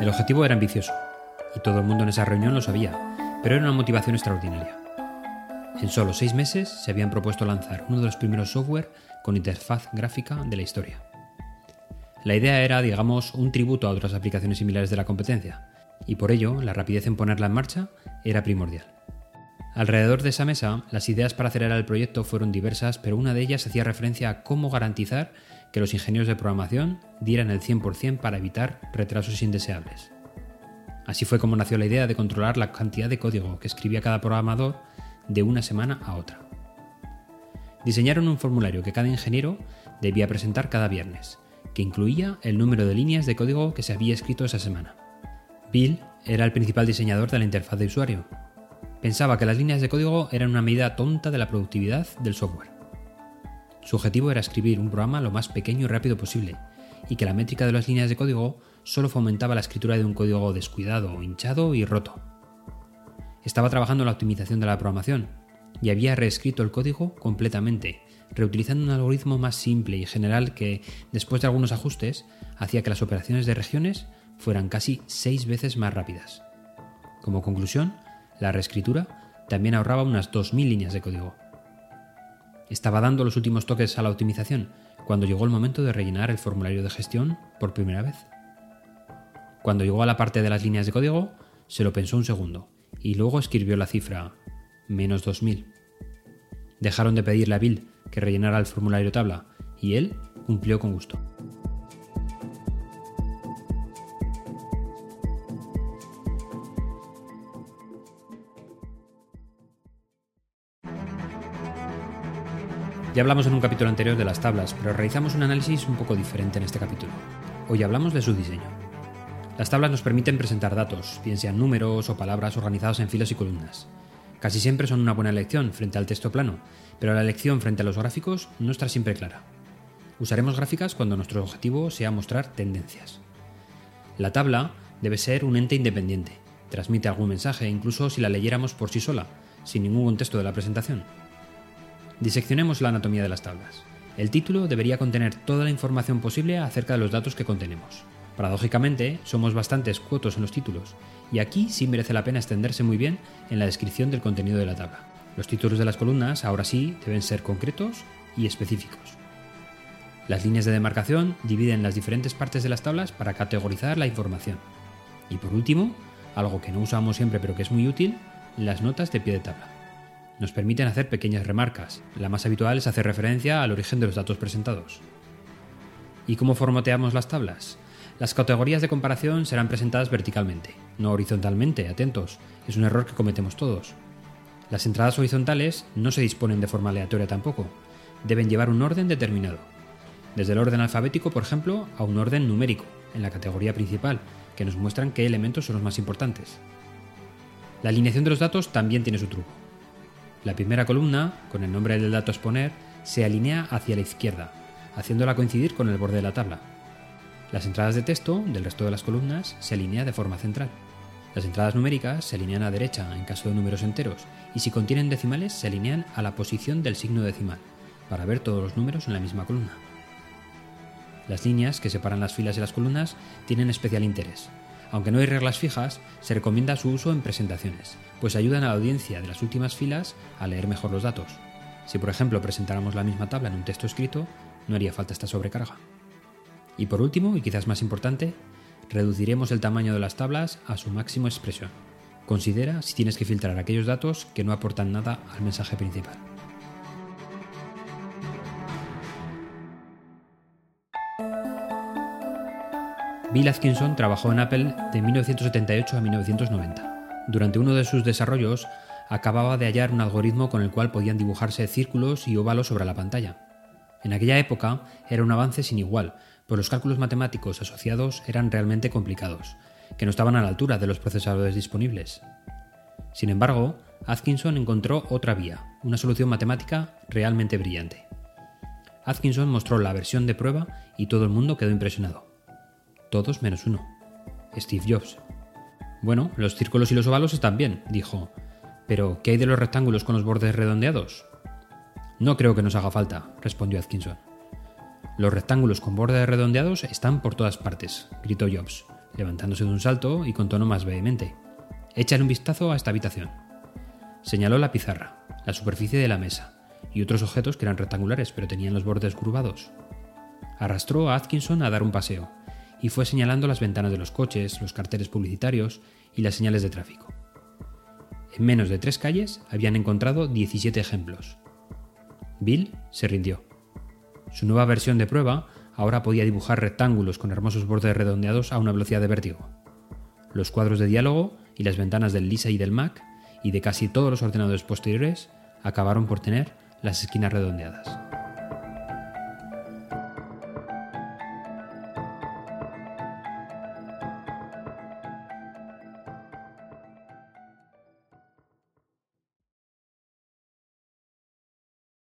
El objetivo era ambicioso, y todo el mundo en esa reunión lo sabía, pero era una motivación extraordinaria. En solo seis meses se habían propuesto lanzar uno de los primeros software con interfaz gráfica de la historia. La idea era, digamos, un tributo a otras aplicaciones similares de la competencia, y por ello la rapidez en ponerla en marcha era primordial. Alrededor de esa mesa, las ideas para acelerar el proyecto fueron diversas, pero una de ellas hacía referencia a cómo garantizar que los ingenieros de programación dieran el 100% para evitar retrasos indeseables. Así fue como nació la idea de controlar la cantidad de código que escribía cada programador de una semana a otra. Diseñaron un formulario que cada ingeniero debía presentar cada viernes, que incluía el número de líneas de código que se había escrito esa semana. Bill era el principal diseñador de la interfaz de usuario. Pensaba que las líneas de código eran una medida tonta de la productividad del software. Su objetivo era escribir un programa lo más pequeño y rápido posible, y que la métrica de las líneas de código solo fomentaba la escritura de un código descuidado, hinchado y roto. Estaba trabajando en la optimización de la programación, y había reescrito el código completamente, reutilizando un algoritmo más simple y general que, después de algunos ajustes, hacía que las operaciones de regiones fueran casi seis veces más rápidas. Como conclusión, la reescritura también ahorraba unas 2.000 líneas de código. Estaba dando los últimos toques a la optimización cuando llegó el momento de rellenar el formulario de gestión por primera vez. Cuando llegó a la parte de las líneas de código, se lo pensó un segundo y luego escribió la cifra menos 2000. Dejaron de pedirle a Bill que rellenara el formulario tabla y él cumplió con gusto. Ya hablamos en un capítulo anterior de las tablas, pero realizamos un análisis un poco diferente en este capítulo. Hoy hablamos de su diseño. Las tablas nos permiten presentar datos, bien sean números o palabras organizados en filas y columnas. Casi siempre son una buena elección frente al texto plano, pero la elección frente a los gráficos no está siempre clara. Usaremos gráficas cuando nuestro objetivo sea mostrar tendencias. La tabla debe ser un ente independiente, transmite algún mensaje incluso si la leyéramos por sí sola, sin ningún contexto de la presentación. Diseccionemos la anatomía de las tablas. El título debería contener toda la información posible acerca de los datos que contenemos. Paradójicamente, somos bastante escuetos en los títulos, y aquí sí merece la pena extenderse muy bien en la descripción del contenido de la tabla. Los títulos de las columnas, ahora sí, deben ser concretos y específicos. Las líneas de demarcación dividen las diferentes partes de las tablas para categorizar la información. Y por último, algo que no usamos siempre pero que es muy útil, las notas de pie de tabla nos permiten hacer pequeñas remarcas. La más habitual es hacer referencia al origen de los datos presentados. ¿Y cómo formateamos las tablas? Las categorías de comparación serán presentadas verticalmente, no horizontalmente, atentos, es un error que cometemos todos. Las entradas horizontales no se disponen de forma aleatoria tampoco, deben llevar un orden determinado. Desde el orden alfabético, por ejemplo, a un orden numérico, en la categoría principal, que nos muestran qué elementos son los más importantes. La alineación de los datos también tiene su truco. La primera columna, con el nombre del dato a exponer, se alinea hacia la izquierda, haciéndola coincidir con el borde de la tabla. Las entradas de texto del resto de las columnas se alinean de forma central. Las entradas numéricas se alinean a derecha en caso de números enteros y si contienen decimales se alinean a la posición del signo decimal, para ver todos los números en la misma columna. Las líneas que separan las filas y las columnas tienen especial interés, aunque no hay reglas fijas, se recomienda su uso en presentaciones, pues ayudan a la audiencia de las últimas filas a leer mejor los datos. Si por ejemplo presentáramos la misma tabla en un texto escrito, no haría falta esta sobrecarga. Y por último, y quizás más importante, reduciremos el tamaño de las tablas a su máximo expresión. Considera si tienes que filtrar aquellos datos que no aportan nada al mensaje principal. Bill Atkinson trabajó en Apple de 1978 a 1990. Durante uno de sus desarrollos, acababa de hallar un algoritmo con el cual podían dibujarse círculos y óvalos sobre la pantalla. En aquella época era un avance sin igual, pues los cálculos matemáticos asociados eran realmente complicados, que no estaban a la altura de los procesadores disponibles. Sin embargo, Atkinson encontró otra vía, una solución matemática realmente brillante. Atkinson mostró la versión de prueba y todo el mundo quedó impresionado todos menos uno. Steve Jobs. Bueno, los círculos y los ovalos están bien, dijo. Pero, ¿qué hay de los rectángulos con los bordes redondeados? No creo que nos haga falta, respondió Atkinson. Los rectángulos con bordes redondeados están por todas partes, gritó Jobs. levantándose de un salto y con tono más vehemente. Échale un vistazo a esta habitación. Señaló la pizarra, la superficie de la mesa y otros objetos que eran rectangulares pero tenían los bordes curvados. Arrastró a Atkinson a dar un paseo y fue señalando las ventanas de los coches, los carteles publicitarios y las señales de tráfico. En menos de tres calles habían encontrado 17 ejemplos. Bill se rindió. Su nueva versión de prueba ahora podía dibujar rectángulos con hermosos bordes redondeados a una velocidad de vértigo. Los cuadros de diálogo y las ventanas del Lisa y del Mac y de casi todos los ordenadores posteriores acabaron por tener las esquinas redondeadas.